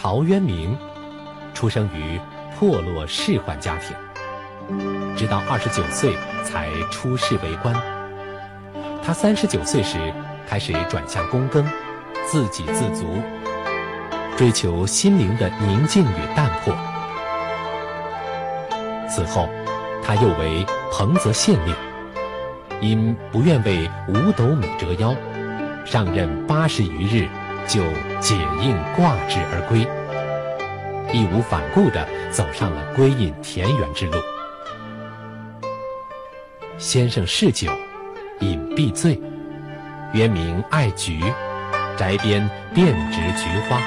陶渊明，出生于破落仕宦家庭，直到二十九岁才出仕为官。他三十九岁时开始转向躬耕，自给自足，追求心灵的宁静与淡泊。此后，他又为彭泽县令，因不愿为五斗米折腰，上任八十余日。就解印挂职而归，义无反顾地走上了归隐田园之路。先生嗜酒，饮必醉，原名爱菊，宅边遍植菊花。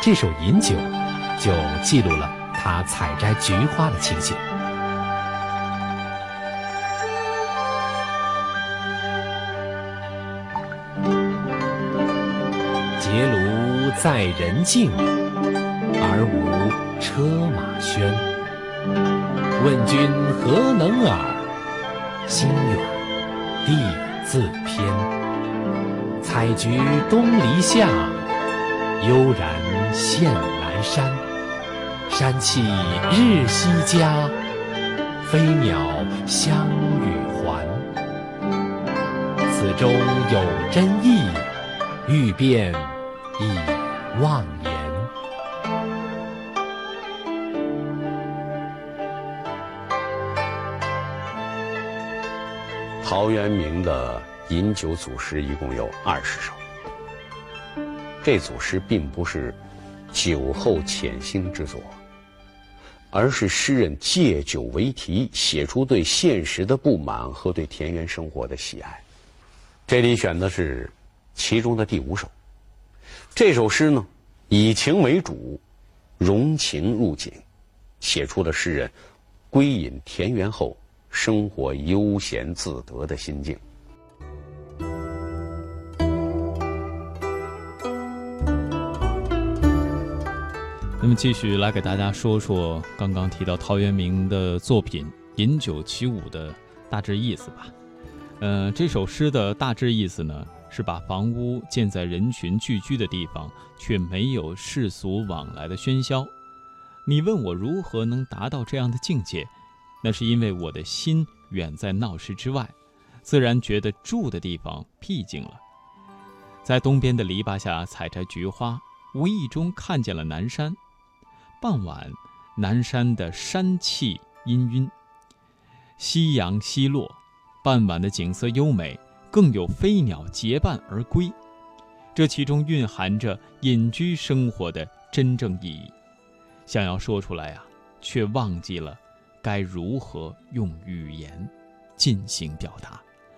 这首《饮酒》就记录了他采摘菊花的情形。结庐在人境，而无车马喧。问君何能尔？心远地自偏。采菊东篱下，悠然见南山。山气日夕佳，飞鸟相与还。此中有真意，欲辨。亦忘言。陶渊明的饮酒组诗一共有二十首。这组诗并不是酒后潜心之作，而是诗人借酒为题，写出对现实的不满和对田园生活的喜爱。这里选的是其中的第五首。这首诗呢，以情为主，融情入景，写出了诗人归隐田园后生活悠闲自得的心境。那么，继续来给大家说说刚刚提到陶渊明的作品《饮酒起舞》的大致意思吧。嗯，这首诗的大致意思呢？是把房屋建在人群聚居的地方，却没有世俗往来的喧嚣。你问我如何能达到这样的境界？那是因为我的心远在闹市之外，自然觉得住的地方僻静了。在东边的篱笆下采摘菊花，无意中看见了南山。傍晚，南山的山气氤氲，夕阳西落，傍晚的景色优美。更有飞鸟结伴而归，这其中蕴含着隐居生活的真正意义。想要说出来啊，却忘记了该如何用语言进行表达。